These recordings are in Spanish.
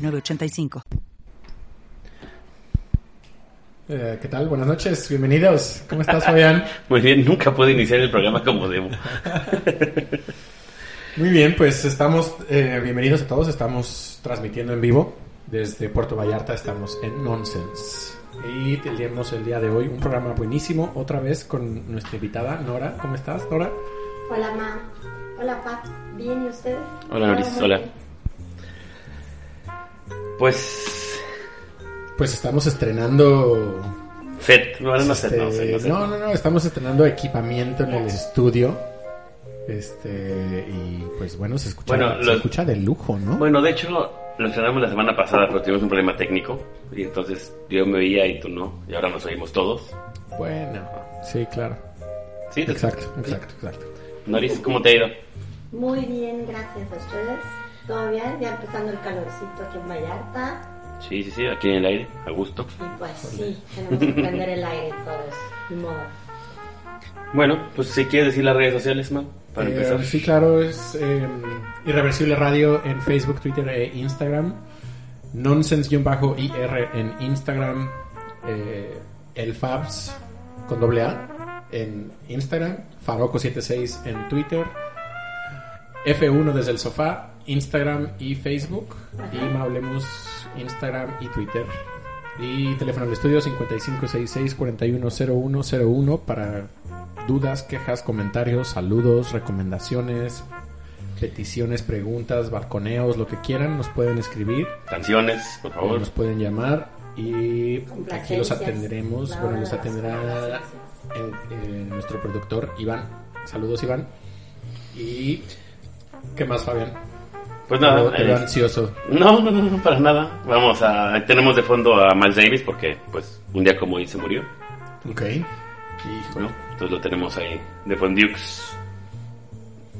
906985. Eh, ¿Qué tal? Buenas noches, bienvenidos. ¿Cómo estás, Fabián? Muy bien, nunca puedo iniciar el programa como debo. Muy bien, pues estamos, eh, bienvenidos a todos, estamos transmitiendo en vivo desde Puerto Vallarta, estamos en Nonsense. Y tenemos el día de hoy un programa buenísimo, otra vez con nuestra invitada Nora. ¿Cómo estás, Nora? Hola, Ma. Hola, Pa. ¿Bien y ustedes? Hola, Noris. Hola. Pues. Pues estamos estrenando... Set, bueno, no sé, este, no sé, no sé. no, no, no, estamos estrenando equipamiento en el estudio. Este, y pues bueno, se escucha, Bueno, se escucha de lujo, ¿no? Bueno, de hecho, lo estrenamos la semana pasada, pero tuvimos un problema técnico. Y entonces yo me veía y tú no. Y ahora nos oímos todos. Bueno, sí, claro. ¿Sí? ¿Te- Exacto, exacto, exacto. Noris, ¿cómo te ha ido? Muy bien, gracias a ustedes. ¿Todo bien? Ya empezando el calorcito aquí en Vallarta. Sí, sí, sí, aquí en el aire, a gusto. Y pues sí, tenemos que prender el aire todos. Ni modo. Bueno, pues si quieres decir las redes sociales, man, para Eh, empezar. Sí, claro, es eh, Irreversible Radio en Facebook, Twitter e Instagram. Nonsense-IR en Instagram. eh, el Fabs con doble A en Instagram. Faroco76 en Twitter. F1 desde el sofá, Instagram y Facebook. Y Mablemos Instagram y Twitter. Y teléfono del estudio 5566-410101 para dudas, quejas, comentarios, saludos, recomendaciones, peticiones, preguntas, balconeos, lo que quieran, nos pueden escribir, Canciones, por favor. nos pueden llamar y aquí los atenderemos. Bueno, los atenderá en nuestro productor Iván. Saludos, Iván. Y ¿qué más, Fabián? Pues nada, Te veo eh, ansioso. No, no, no, no, para nada. Vamos a. Tenemos de fondo a Miles Davis porque, pues, un día como hoy se murió, Ok. Híjole. ¿no? Entonces lo tenemos ahí de Fondux,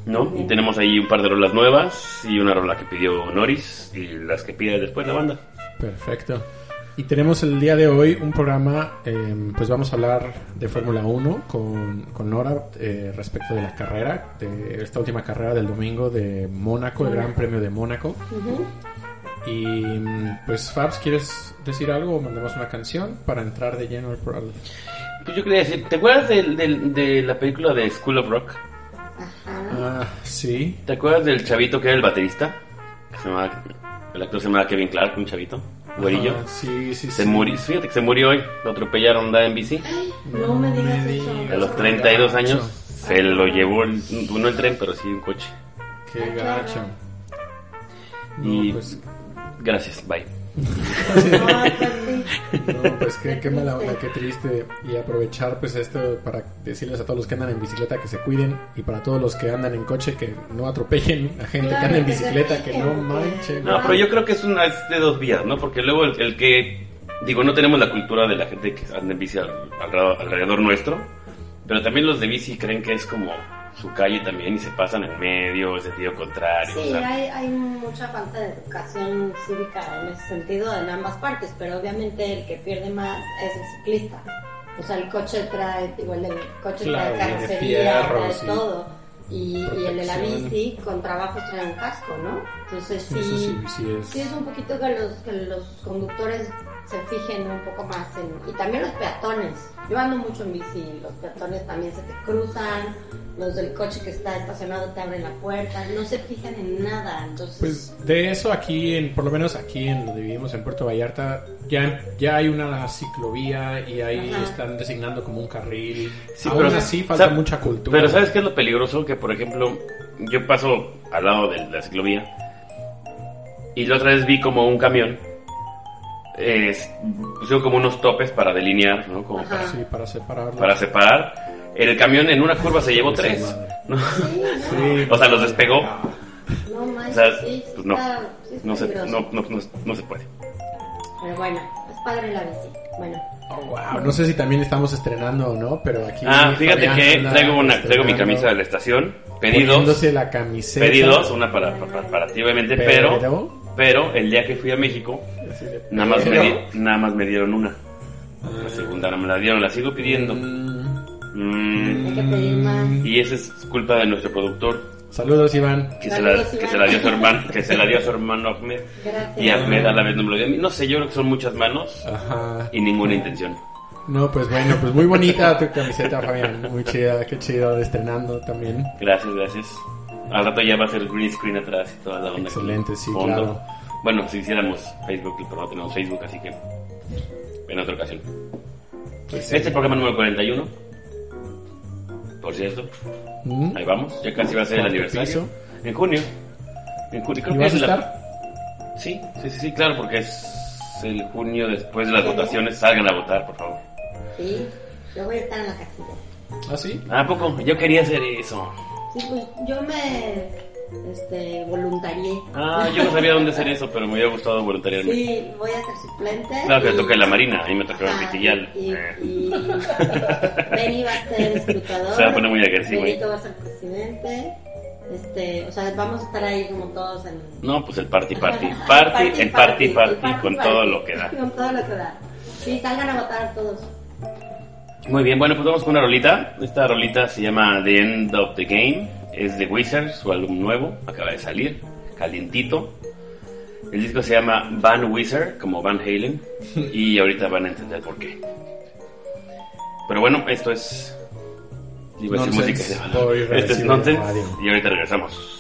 ¿no? Y tenemos ahí un par de rolas nuevas y una rola que pidió Noris y las que pide después la banda. Perfecto. Y tenemos el día de hoy un programa, eh, pues vamos a hablar de Fórmula 1 con, con Nora eh, respecto de la carrera, de esta última carrera del domingo de Mónaco, el Gran Premio de Mónaco. Y pues Fabs, ¿quieres decir algo o mandamos una canción para entrar de lleno al programa? Pues yo quería decir, ¿te acuerdas de, la película de School of Rock? Ajá. Ah, sí. ¿Te acuerdas del chavito que era el baterista? Que se llamaba- el actor se llamaba Kevin Clark, un chavito, güerillo. Ah, sí, sí, Se sí. murió, fíjate que se murió hoy, lo atropellaron andaba en bici. No me digas eso. A los 32 años se lo llevó, el- no el tren, pero sí un coche. Qué gacho. Y- No, pues, Gracias, bye. No, pues qué, qué mala onda, qué triste. Y aprovechar pues esto para decirles a todos los que andan en bicicleta que se cuiden y para todos los que andan en coche que no atropellen a gente que anda en bicicleta, que no manchen. No, pero yo creo que es una es de dos vías, ¿no? Porque luego el, el que, digo, no tenemos la cultura de la gente que anda en bici al- alrededor, alrededor nuestro, pero también los de bici creen que es como su calle también y se pasan en medio, es sentido contrario. o Sí, sea, hay, hay mucha falta de educación cívica en ese sentido en ambas partes, pero obviamente el que pierde más es el ciclista. O sea, el coche trae, igual el coche Claro, trae carrocería, trae todo. Y, y el de la bici con trabajos trae un casco, ¿no? Entonces sí, sí es. sí es un poquito que los, que los conductores se fijen un poco más en... Y también los peatones. Yo ando mucho en bici, los peatones también se te cruzan, los del coche que está estacionado te abren la puerta, no se fijan en nada, entonces... Pues de eso aquí, en, por lo menos aquí en donde vivimos en Puerto Vallarta, ya, ya hay una ciclovía y ahí Ajá. están designando como un carril. Sí, Aún pero- así falta ¿sab- mucha cultura. Pero ¿sabes qué es lo peligroso? Que, por ejemplo, yo paso al lado de la ciclovía y la otra vez vi como un camión es, pusieron como unos topes para delinear, ¿no? Como para, Sí, para separarlo. para separar. El camión en una curva se llevó tres. ¿no? Sí. O sea, los despegó. no manches. O sea, pues no. está, No se, no, no, no, no se puede. Pero bueno, es padre la bici. Bueno, Oh, wow. No sé si también estamos estrenando o no, pero aquí. Ah, fíjate Fabián que traigo, una, traigo mi camisa de la estación. Pedidos. la camiseta. Pedidos, una para, para, para ti obviamente, pero, Pero- pero el día que fui a México, nada más, me, di- nada más me dieron una. La segunda no me la dieron, la sigo pidiendo. Mm, hay Mm, que pedir más. y esa es culpa de nuestro productor, Saludos, Iván. que, se la, Saludos, que, Iván. se la dio a su hermano, que se la dio a su hermano Ahmed. Gracias. Y Ahmed a la vez no me lo dio a mí. No sé, yo creo que son muchas manos Ajá. y ninguna intención. No, pues bueno, pues muy bonita tu camiseta, Fabián. Muy chida, qué chido, estrenando también. Gracias, gracias. Al rato ya va a ser green screen atrás y toda la onda. Excelente, sí, fondo. claro. Bueno, si hiciéramos Facebook, pero no tenemos Facebook, así que en otra ocasión. Pues, Este es el programa número 41. Por cierto, ¿Mm? ahí vamos. Ya casi va a ser el aniversario. piso. En junio. En junio. Creo ¿Y que vas a la- estar? Sí, sí, sí, sí, claro, porque es el junio después de las votaciones. Salgan a votar, por favor. Sí, yo voy a estar en la casilla. ¿Ah, sí? ¿A poco? Yo quería hacer eso. Sí, pues yo me este, voluntarié. Ah, yo no sabía dónde hacer eso, pero me hubiera gustado voluntariarme. Sí, voy a ser suplente. Claro que y- toca la Marina, a mí me toca el Pitillal. Y, Eh. y Benny va a ser escrutador. Se va a poner muy agresivo. Benito va a ser presidente. Este, o sea, vamos a estar ahí como todos en... No, pues el party, party. Ajá, Party, el party, el party, party, con party. todo lo que da. Con todo lo que da. Sí, salgan a votar todos. Muy bien, bueno, pues vamos con una rolita. Esta rolita se llama The End of the Game. Es de Wizards, su álbum nuevo. Acaba de salir, calientito. El disco se llama Van Wizard, como Van Halen. Y ahorita van a entender por qué. Pero bueno, esto es. Iba a decir música. Esto es Nonsense. Y ahorita regresamos.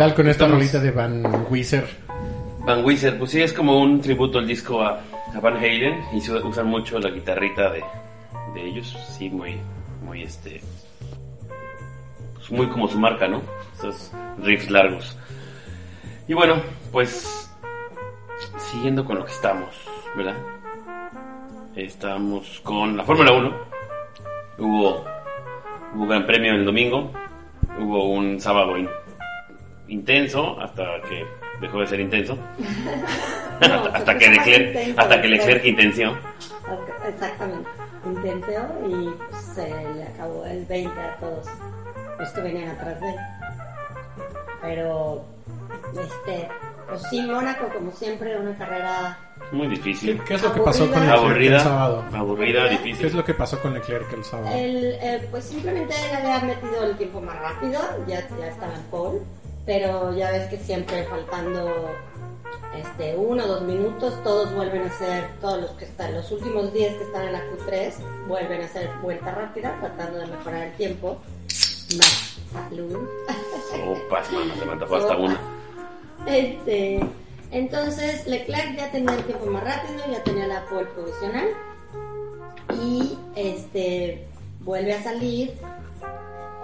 Tal con esta rolita de Van Wieser? Van Wieser, pues sí, es como un tributo al disco a, a Van Halen y se usan mucho la guitarrita de, de ellos, sí, muy, muy este, pues muy como su marca, ¿no? Esos riffs largos. Y bueno, pues siguiendo con lo que estamos, ¿verdad? Estamos con la Fórmula 1. Hubo, hubo gran premio el domingo, hubo un sábado intenso hasta que dejó de ser intenso. No, hasta, que Leclerc, intenso hasta que. Leclerc intenció. Exactamente. Intenció y se le acabó el 20 a todos los que venían atrás de él. Pero, este, pues sí, Mónaco, como siempre, una carrera. Muy ¿Qué, difícil. qué es lo que pasó con Leclerc Aburrida, el sábado? aburrida, ¿Qué? ¿Qué es difícil. lo que pasó con Leclerc el sábado? El, eh, pues simplemente él había metido el tiempo más rápido, ya, ya estaba en pole, pero ya ves que siempre faltando este uno o dos minutos, todos vuelven a hacer, todos los que están, los últimos 10 que están en la Q3, vuelven a hacer vuelta rápida, tratando de mejorar el tiempo. Más salud. Opas, mano, se me hasta una. Este, entonces Leclerc ya tenía el tiempo más rápido, ya tenía la pole provisional y este vuelve a salir.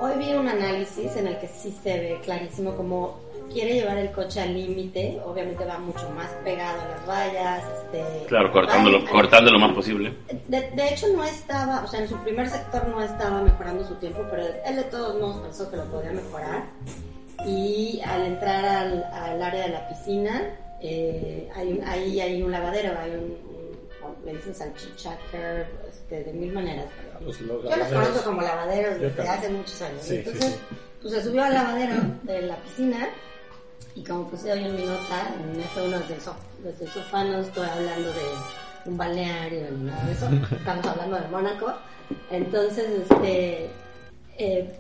Hoy vi un análisis en el que sí se ve clarísimo cómo quiere llevar el coche al límite, obviamente va mucho más pegado a las vallas, este, Claro, cortándolo, cortando lo más posible. de, de hecho no estaba, o sea, en su primer sector no estaba mejorando su tiempo, pero él de todos modos pensó que lo podía mejorar. Y al entrar al, al área de la piscina, eh, hay ahí hay un lavadero, hay un, un- le dicen salchicha, curb, este, de mil maneras. Los- los yo los conozco como lavaderos desde hace muchos años. Sí, Entonces, sí. pues se subió al lavadero de la piscina y como puse hoy en mi nota, en F1 desde el, so- desde el sofá no estoy hablando de un balneario ni nada de eso, estamos hablando de Mónaco. Entonces, este, eh,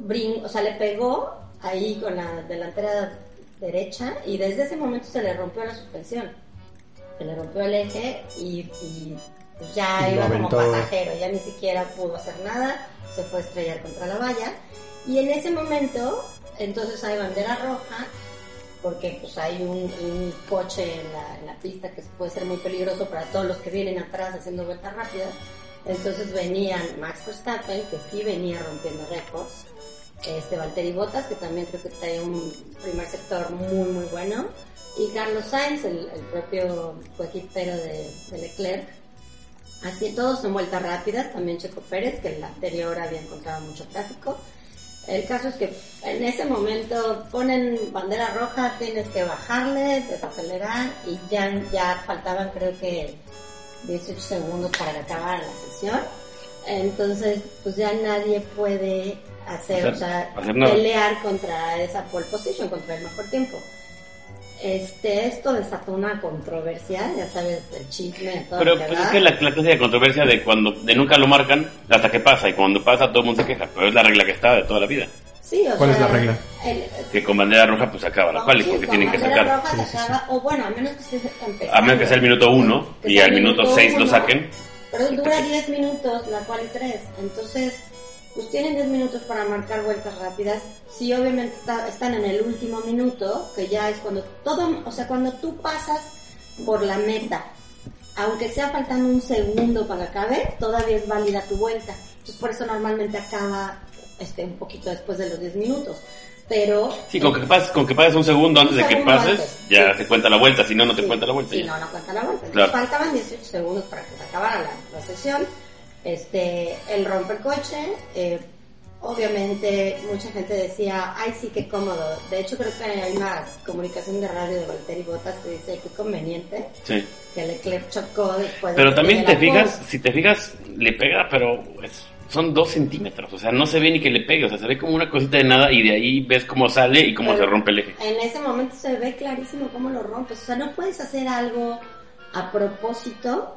brin- o sea, le pegó ahí con la delantera derecha y desde ese momento se le rompió la suspensión. Se le rompió el eje y, y pues ya iba como pasajero, ya ni siquiera pudo hacer nada, se fue a estrellar contra la valla. Y en ese momento, entonces hay bandera roja, porque pues hay un, un coche en la, en la pista que puede ser muy peligroso para todos los que vienen atrás haciendo vueltas rápidas. Entonces venían Max Verstappen, que sí venía rompiendo récords, este Valtteri Bottas, que también creo que trae un primer sector muy muy bueno, y Carlos Sainz, el, el propio coequipero de, de Leclerc. Así todos en vueltas rápidas, también Checo Pérez, que en la anterior había encontrado mucho tráfico. El caso es que en ese momento ponen bandera roja, tienes que bajarle, desacelerar y ya, ya faltaban creo que 18 segundos para que acabara la sesión. Entonces, pues ya nadie puede hacer, Hacer- o sea, hacer pelear contra esa pole position, contra el mejor tiempo. Este, esto desató una controversia, ya sabes, el chisme, todo Pero pues, es que la, la clase de controversia de cuando de nunca lo marcan hasta que pasa y cuando pasa todo el mundo se queja, pero es la regla que está de toda la vida. Sí, o ¿Cuál es la regla? el- Que con bandera roja pues acaba la sí, porque tienen que sacar. roja Sí, se sí, sí. acaba, o bueno, a menos que estés. A menos que sea el minuto uno Que y sea al minuto 6 lo saquen. Pero dura 10 minutos, la cual 3. Entonces, pues tienen 10 minutos para marcar vueltas rápidas. Sí, obviamente está- están en el último minuto, que ya es cuando todo, o sea, cuando tú pasas por la meta, aunque sea faltando un segundo para que acabe, todavía es válida tu vuelta. Entonces, por eso normalmente acaba este, un poquito después de los 10 minutos. Pero Sí, con que pases, con que pases un segundo antes Un de que pases, antes. ya Sí. te cuenta la vuelta, si no, no te Sí, cuenta la vuelta. Sí, ya. no, no cuenta la vuelta. Claro. Faltaban 18 segundos para que se acabara la, la sesión. Este, el coche. eh, obviamente, mucha gente decía, ay, sí, qué cómodo. De hecho, creo que hay una comunicación de radio de Valtteri Bottas que dice, qué conveniente Sí. que Leclerc chocó después de Pero que también te fijas, si te fijas, le pega, pero es- son dos centímetros, o sea, no se ve ni que le pegue, o sea, se ve como una cosita de nada y de ahí ves cómo sale y cómo Pero se rompe el eje. En ese momento se ve clarísimo cómo lo rompes. O sea, no puedes hacer algo a propósito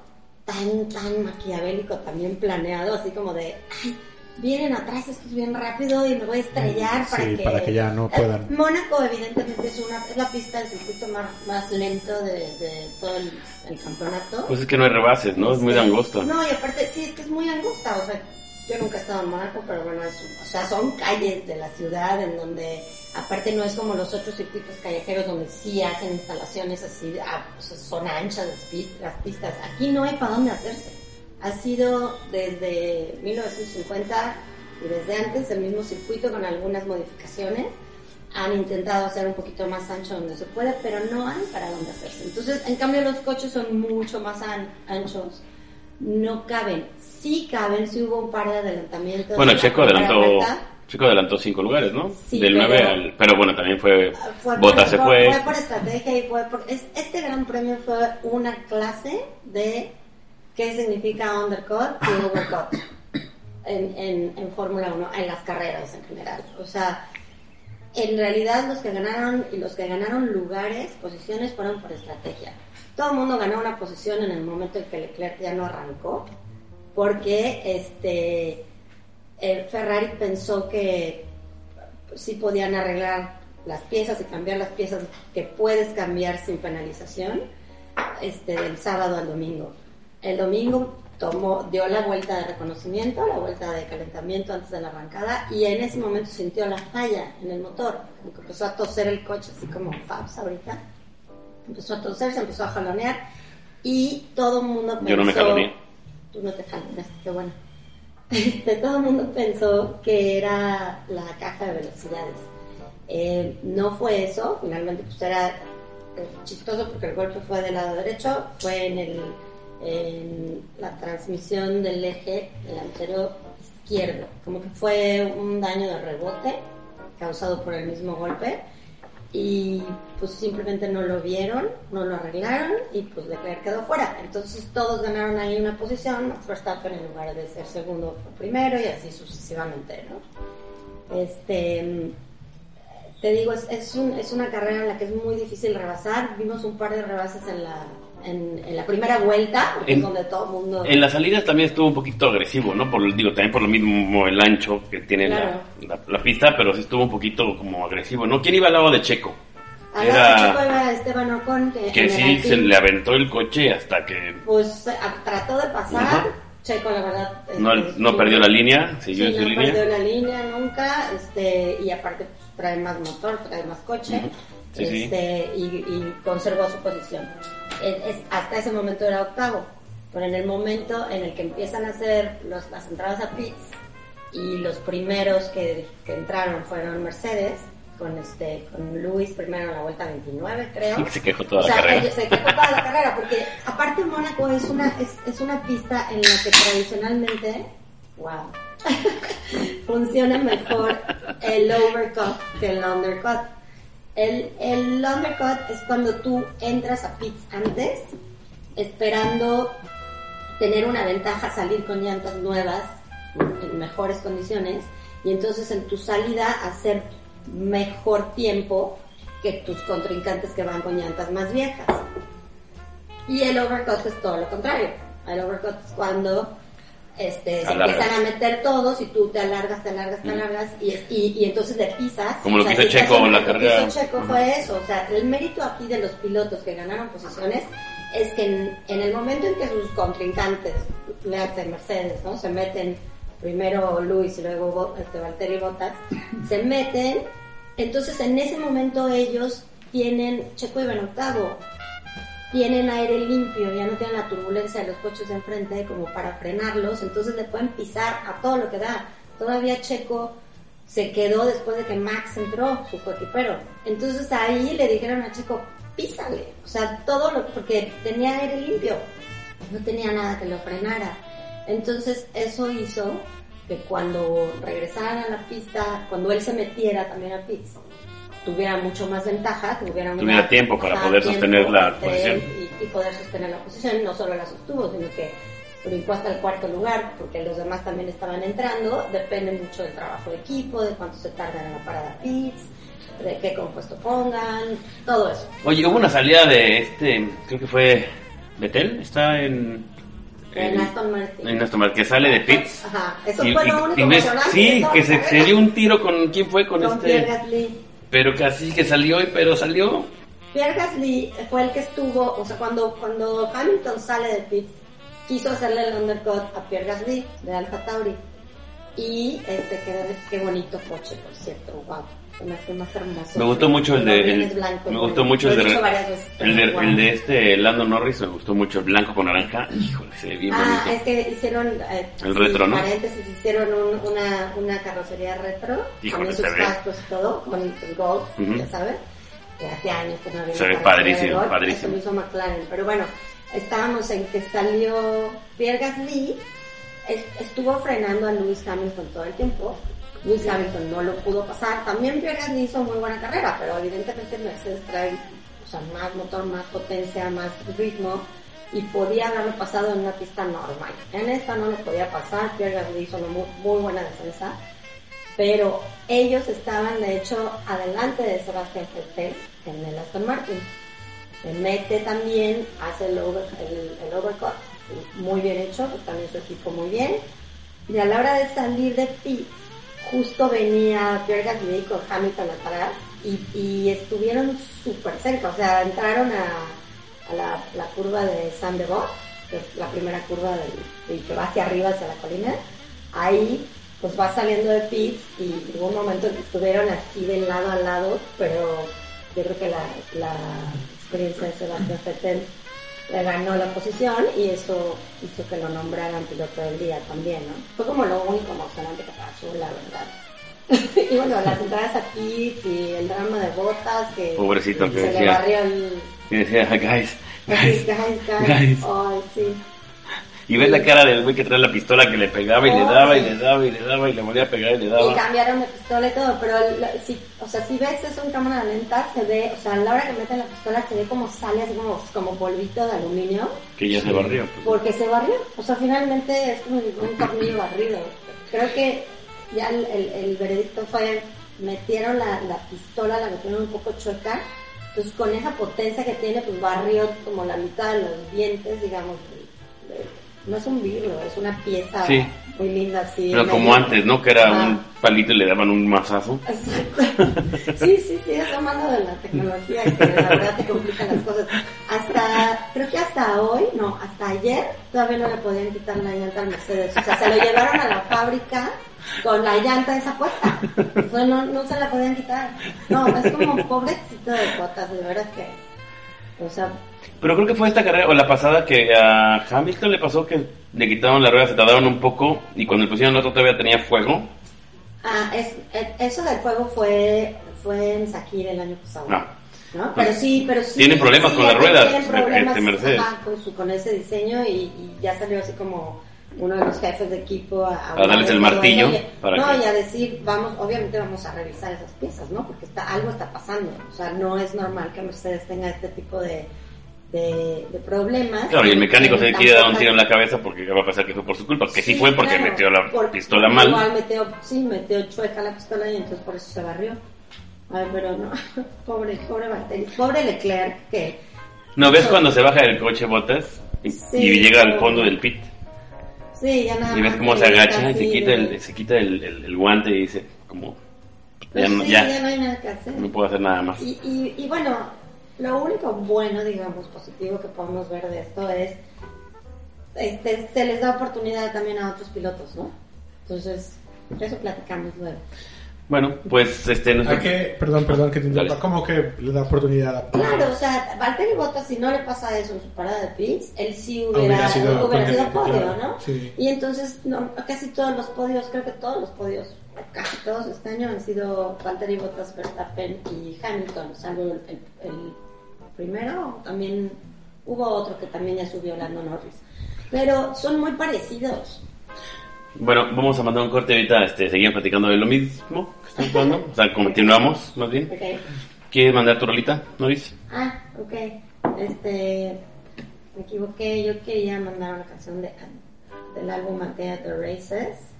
tan, tan maquiavélico, también planeado, así como de, ay, vienen atrás estos bien rápido y me voy a estrellar para, Sí, que... para que ya no puedan. Eh, Mónaco evidentemente es, una, es la pista del circuito más, más lento de, de todo el, el campeonato. Pues es que no hay rebases, ¿no? Es muy Sí. angosto. No, y aparte, sí, es que es muy angosta. O sea, yo nunca he estado en Mónaco, pero bueno, es, o sea, son calles de la ciudad en donde, aparte, no es como los otros circuitos callejeros donde sí hacen instalaciones así, ah, son anchas las pistas. Aquí no hay para dónde hacerse. Ha sido desde 1950 y desde antes el mismo circuito con algunas modificaciones han intentado hacer un poquito más ancho donde se puede, pero no hay para dónde hacerse. Entonces, en cambio, los coches son mucho más an- anchos, no caben. Sí caben, sí hubo un par de adelantamientos. Bueno, en la Checo adelantó. Checo adelantó cinco lugares, ¿no? Sí, Del pero- 9 al... Pero bueno, también fue... Fue Bota por, se fue- fue. fue por estrategia y fue por... es- este gran premio fue una clase de qué significa undercut y overcut en, en, en Fórmula 1, en las carreras en general. O sea, en realidad los que ganaron y los que ganaron lugares, posiciones, fueron por estrategia. Todo el mundo ganó una posición en el momento en que Leclerc ya no arrancó, porque este eh, Ferrari pensó que sí podían arreglar las piezas y cambiar las piezas que puedes cambiar sin penalización este del sábado al domingo. El domingo tomó, dio la vuelta de reconocimiento, la vuelta de calentamiento antes de la arrancada y en ese momento sintió la falla en el motor, como empezó a toser el coche así como Fabs ahorita. Empezó a toser, se empezó a jalonear y todo el mundo pensó... Yo no me jaloneé. Tú no te jaloneaste, qué bueno. Este, todo el mundo pensó que era la caja de velocidades. Eh, no fue eso, finalmente pues era eh, chistoso porque el golpe fue del lado derecho, fue en, el, en la transmisión del eje delantero izquierdo, como que fue un daño de rebote causado por el mismo golpe y pues simplemente no lo vieron, no lo arreglaron y pues Leclerc quedó fuera. Entonces todos ganaron ahí una posición, Verstappen en lugar de ser segundo fue primero y así sucesivamente, ¿no? Este, te digo, es, es, un, es una carrera en la que es muy difícil rebasar. Vimos un par de rebases en la, en, en la primera vuelta, En- donde todo el mundo... En las salidas también estuvo un poquito agresivo, ¿no? Por, digo, también por lo mismo el ancho que tiene la- Claro. la, la pista, pero sí estuvo un poquito como agresivo, ¿no? ¿Quién iba al lado de Checo? Al lado de era- Checo iba Esteban Ocon, que, sí, se le aventó el coche hasta que pues a- trató de pasar. Checo, la verdad. no, este, no sí, perdió la línea, siguió Sí, en su no línea. perdió la línea nunca, este, y aparte pues, trae más motor, trae más coche, sí. este, Y, y conservó su posición. Es- hasta ese momento era octavo, pero en el momento en el que empiezan a hacer los, las entradas a pits y los primeros que, que entraron fueron Mercedes, con este, con Luis primero en la vuelta 29 creo. Se quejó toda O sea, la carrera. ellos se quejó toda la carrera, porque aparte Mónaco es una, es, es una pista en la que tradicionalmente, wow, funciona mejor el overcut que el undercut. El, el undercut es cuando tú entras a pits antes, esperando tener una ventaja, salir con llantas nuevas, en mejores condiciones, y entonces en tu salida hacer mejor tiempo que tus contrincantes que van con llantas más viejas. Y el overcut es todo lo contrario. El overcut es cuando este, se Alargas. empiezan a meter todos y tú te alargas, te alargas, te Mm. alargas y, y, y entonces le pisas. Como lo que hizo Checo en la lo que carrera. hizo Checo fue eso. O sea, el mérito aquí de los pilotos que ganaron posiciones es que en, en el momento en que sus contrincantes, le hacen Mercedes, ¿no? Se meten primero Luis y luego este, Valtteri Bottas, se meten, entonces en ese momento ellos tienen, Checo iba en octavo, tienen aire limpio, ya no tienen la turbulencia de los coches de enfrente como para frenarlos, entonces le pueden pisar a todo lo que da. Todavía Checo se quedó después de que Max entró, su coequipero. Entonces ahí le dijeron a Checo, písale, o sea, todo lo, porque tenía aire limpio, no tenía nada que lo frenara. Entonces eso hizo que cuando regresaran a la pista, cuando él se metiera también a pits, tuviera mucho más ventaja, tuviera, una- Tuviera tiempo para poder tiempo sostener la posición. Y, y poder sostener la posición, no solo la sostuvo, sino que brincó hasta el cuarto lugar, porque los demás también estaban entrando, depende mucho del trabajo de equipo, de cuánto se tardan en la parada pits, de qué compuesto pongan, todo eso. Oye, hubo una salida de este, creo que fue Betel, está en, En Aston Martin. En Aston Martin, que sale de pits. Ajá, eso Y- fue y- lo único y Sí, que se, dio un tiro con. ¿Quién fue? Con, Con Pierre este. Gasly. Pero casi que salió, pero salió. Pierre Gasly fue el que estuvo, o sea, cuando, cuando Hamilton sale de pit, quiso hacerle el undercut a Pierre Gasly de Alfa Tauri. Y este, quedó, qué bonito coche, por cierto, wow. Me hace más hermoso. Me gustó mucho el de. El- rines blancos, me gustó mucho el de. El de, el de este Lando Norris, me gustó mucho el blanco con naranja. Híjole, se ve bien Ah, bonito. es que hicieron, eh, El sí, retro, ¿no? paréntesis, hicieron un- una, una carrocería retro, Híjole, con sus cascos y todo, con el Golf, Ujú. ya sabes, que hace años que no había Se ve padrísimo, de Golf, padrísimo. Eso hizo McLaren, pero bueno, estábamos en que salió Pierre Gasly, es- estuvo frenando a Lewis Hamilton todo el tiempo, Lewis Hamilton no lo pudo pasar, también Pierre hizo muy buena carrera, pero evidentemente Mercedes trae o más motor, más potencia, más ritmo, y podía haberlo pasado en una pista normal. En esta no lo podía pasar, Pierre Gasly hizo una muy, buena defensa, pero ellos estaban de hecho adelante de Sebastián Vettel en el Aston Martin. Se mete también, hace el, over, overcut, muy bien hecho, también su equipo muy bien. Y a la hora de salir de pit, justo venía Pierre Gasly con Hamilton atrás y, y estuvieron súper cerca, o sea, entraron a, la, curva de San Bebo, que es la primera curva del, que va hacia arriba, hacia la colina. Ahí pues va saliendo de pits y hubo un momento en que estuvieron así de lado a lado, pero yo creo que la, experiencia de Sebastián Vettel le ganó la posición y eso hizo que lo nombraran piloto del día también, ¿no? Fue como lo único emocionante que pasó, la verdad. y bueno, las entradas a pits y el drama de botas que Pobrecito, que se le decía. barrió el... Decía, guys, Guys, guys. guys, guys. sí. Y ves la cara del güey que trae la pistola que le pegaba y le Oh, daba y sí. le daba y le daba y le volvía a pegar y le Y daba. cambiaron de pistola y todo, pero la- si, o sea, si ves eso en cámara lenta, se ve, o sea, a la hora que meten la pistola se ve como sale así como, como polvito de aluminio, Que ya se barrió. pues. porque se barrió. O sea, finalmente es como un tornillo barrido. Creo que ya el, el, el veredicto fue, metieron la, la pistola, la metieron un poco chueca, entonces con esa potencia que tiene, pues barrió como la mitad de los dientes, digamos, de- de- no es un vidrio, es una pieza Sí. muy linda así. Pero como medio- antes, ¿no? Que era un palito y le daban un mazazo. Sí, sí, sí, es lo malo de la tecnología que la verdad te complican las cosas. Hasta, creo que hasta hoy, no, hasta ayer todavía no le podían quitar la llanta al Mercedes. O sea, se lo llevaron a la fábrica con la llanta esa puesta. O sea, no, no se la podían quitar. No, es como pobrecito de botas, de veras que, o sea, Pero creo que fue esta carrera o la pasada que a Hamilton le pasó que le quitaron la rueda, se tardaron un poco y cuando le pusieron el otro todavía tenía fuego. ah, es, eh, eso del fuego fue, fue en Sakir el año pasado. Ah. ¿no? Pero sí, pero sí. Tienen problemas sí, con las ya ruedas, problemas, este, Mercedes. con, su, con ese diseño y, y ya salió así como uno de los jefes de equipo a, A darles el martillo para no, que- y a decir, vamos, obviamente vamos a revisar esas piezas, ¿no? Porque está, algo está pasando. O sea, no es normal que Mercedes tenga este tipo de, de, de problemas. Claro, y el mecánico se quiere dar un tiro en la cabeza porque va a pensar que fue por su culpa, que sí, Sí, fue porque claro, metió la pistola mal. Igual metió, sí, metió chueca la pistola y entonces por eso se barrió. Ay, pero no, pobre, pobre Valtteri, pobre Leclerc, que ¿No ves cuando se baja del coche Botas y, Sí, y llega al fondo del pit? sí, ya nada Y ves cómo se agacha y se quita el, se quita el, el- el guante y dice como Pues ya, sí, ya, ya no hay nada que hacer. no puedo hacer nada más. Y, y, y bueno, lo único bueno, digamos, positivo que podemos ver de esto es, este, se les da oportunidad también a otros pilotos, ¿no? Entonces, eso platicamos luego. Bueno, pues este que, perdón, perdón que te interrumpa. ¿Cómo que le da oportunidad a Claro, o sea, Valtteri Bottas, si no le pasa eso en su parada de pits, él sí hubiera, Hubiera sido hubiera sido podio, claro, ¿no? sí. Y entonces, no, casi todos los podios, creo que todos los podios, casi todos este año han sido Valtteri Bottas, Verstappen y Hamilton, salvo el, el- el primero, también hubo otro que también ya subió Lando Norris. Pero son muy parecidos. Bueno, vamos a mandar un corte ahorita, este, seguimos platicando de lo mismo que estamos hablando, o sea, continuamos más bien. ¿Quieres mandar tu rolita, Noris? Ah, ok. Este, me equivoqué. Yo quería mandar una canción de, del álbum Antea The Races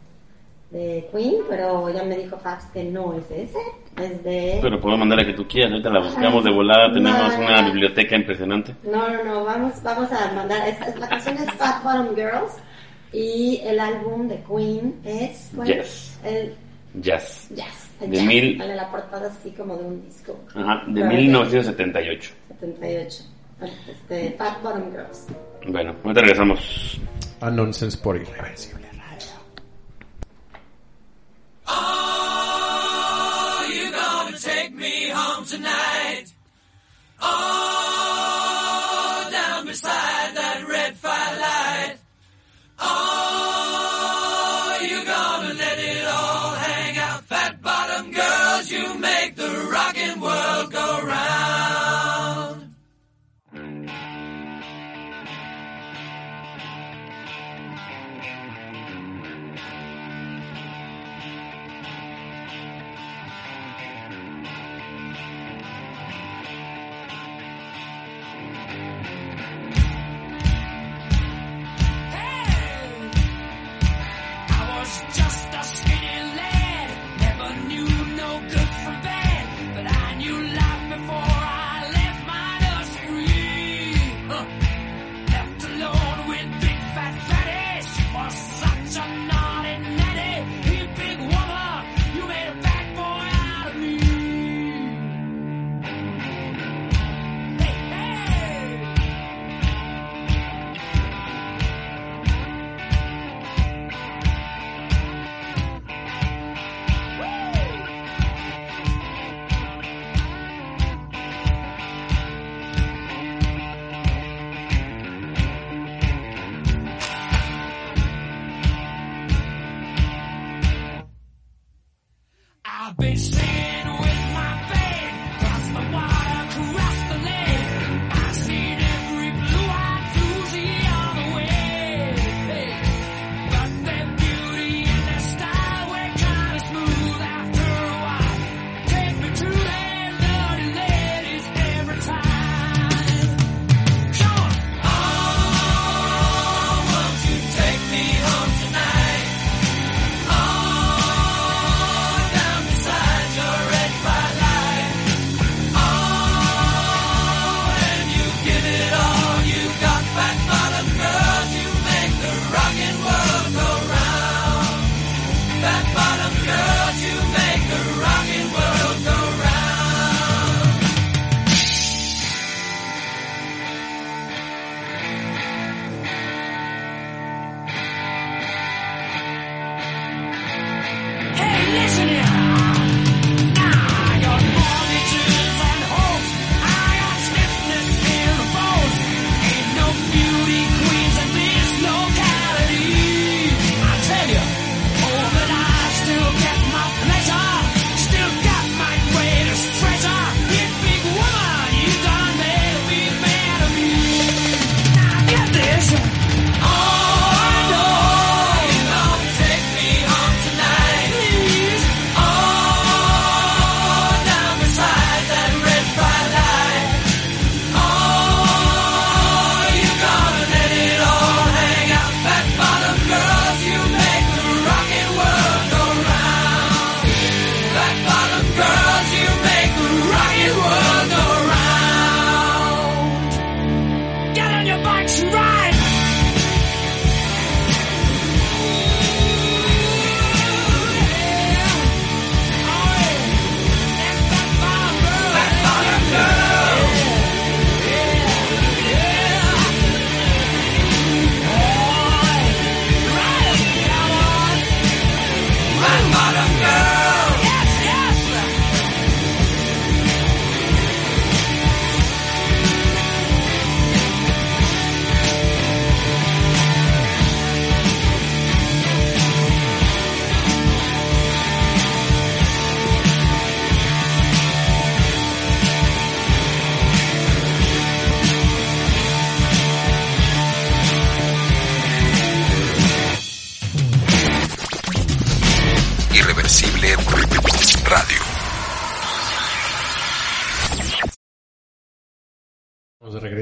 de Queen, pero ella me dijo fax que no es ese, es de... Pero puedo mandar a que tú quieras, ahorita la buscamos de volada, tenemos no, una biblioteca impresionante. No, no, no, vamos, vamos a mandar, es, es, la canción es Fat Bottom Girls y el álbum de Queen es... Bueno, yes. El, Jazz. Yes. Yes, de mil... Vale, la portada así como de un disco. Ajá, de pero 1978. 78. Este, Fat Bottom Girls. Bueno, ahorita regresamos. A Nonsense por Irreversible. Oh, you're gonna take me home tonight. Oh.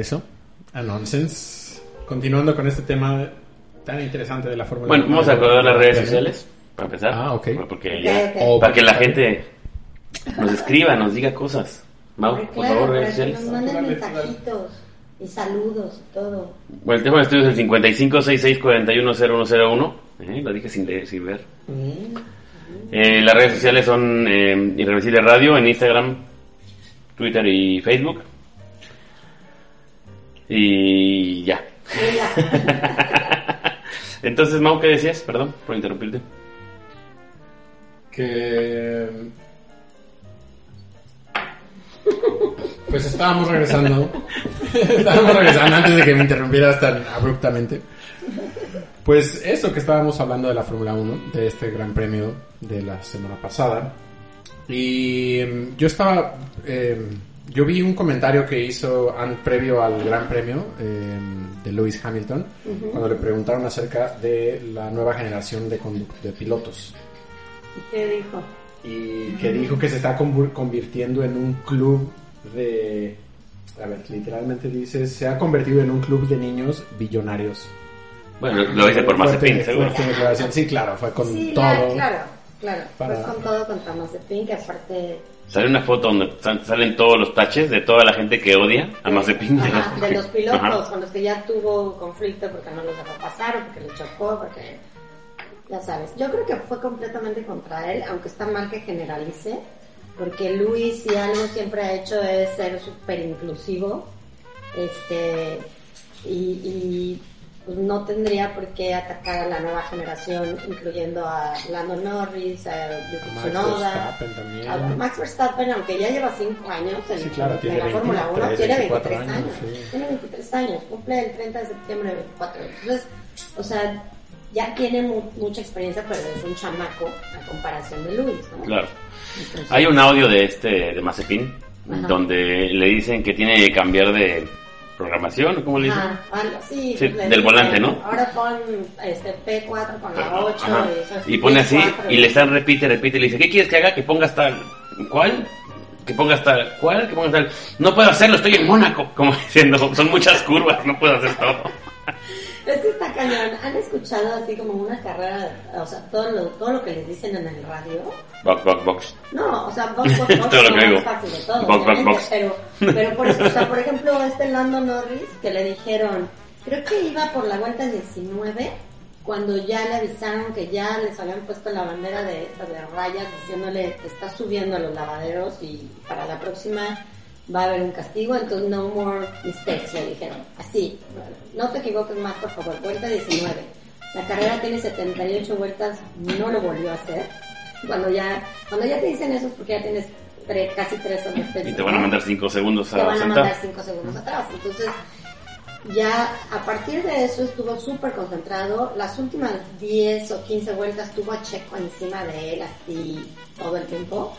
regreso a Nonsense. Continuando con este tema tan interesante de la Fórmula Bueno, vamos a acordar las redes sociales para empezar. Ah, ok. Porque ya, para que la gente nos escriba, nos diga cosas. Mau, por favor, redes sociales. Nos manden mensajitos y saludos y todo. Bueno, el teléfono de estudio es el 5566410101. ¿eh? Lo dije sin, leer, sin ver. Mm. Eh, las redes sociales son eh, Irreversible Radio en Instagram, Twitter y Facebook. Y ya. Entonces, Mau, ¿qué decías? Perdón por interrumpirte. que pues estábamos regresando estábamos regresando antes de que me interrumpieras tan abruptamente pues eso que estábamos hablando de la Fórmula 1 de este gran premio de la semana pasada y em, yo estaba em, yo vi un comentario que hizo an- previo al gran premio em, de Lewis Hamilton cuando le preguntaron acerca de la nueva generación de, condu- de pilotos ¿y ¿qué dijo? y que dijo que se está convir- convirtiendo en un club de... A ver, literalmente dice, se ha convertido en un club de niños billonarios. Bueno, lo, hice por Mazepin, seguro. Sí, claro, fue con Sí, todo. la- claro, claro. Para- Pues con todo contra Mazepin, que aparte Sale una foto donde sal- salen todos los taches de toda la gente que odia a Mazepin. Ajá, de los pilotos Ajá. con los que ya tuvo conflicto porque no los dejó pasar o porque le chocó, porque ya sabes. Yo creo que fue completamente contra él, aunque está mal que generalice, porque Luis si algo siempre ha hecho es ser súper inclusivo, este, y, y, pues no tendría por qué atacar a la nueva generación, incluyendo a Lando Norris, a Yuki Max Tsunoda, Verstappen también. a Max Verstappen, aunque ya lleva 5 años en, Sí, claro, en tiene la Fórmula 1, 23, tiene 24 23 años. años, sí. Tiene 23 años, cumple el 30 de septiembre de 24. Entonces, o sea, ya tiene mu- mucha experiencia, pero es un chamaco a comparación de Luis, ¿no? Claro. Entonces, Hay un audio de este, de Mazepin, donde le dicen que tiene que cambiar de programación, ¿cómo le dicen? Ah, sí, del volante, ¿no? Ahora pon este P4 con la 8 Ajá. y, pone así, P4, y le están repite, repite, y le dice, ¿qué quieres que haga? Que pongas tal, ¿cuál? Que pongas tal, ¿cuál? Que pongas tal, no puedo hacerlo, estoy en Mónaco, como diciendo, son muchas curvas, no puedo hacer todo. Es que está cañón. ¿Han escuchado así como una carrera, o sea, todo lo, todo lo que les dicen en el radio? Box, box, box. No, o sea, box, box, box Todo lo que digo. fácil de todo, Box, box, box. Pero, pero por eso, o sea, por ejemplo, este Lando Norris, que le dijeron, creo que iba por la vuelta 19, cuando ya le avisaron que ya les habían puesto la bandera de, de rayas, diciéndole, te estás subiendo a los lavaderos y para la próxima va a haber un castigo, entonces no more mistakes, le dijeron. Así, no te equivoques más, por favor, vuelta 19. La carrera tiene 78 vueltas, no lo volvió a hacer. Cuando ya, cuando ya te dicen eso es porque ya tienes tre- casi tres horas Y te van a mandar 5 segundos te a van a mandar sentar. 5 segundos atrás. Entonces, ya a partir de eso estuvo súper concentrado. Las últimas 10 o 15 vueltas tuvo a Checo encima de él así todo el tiempo.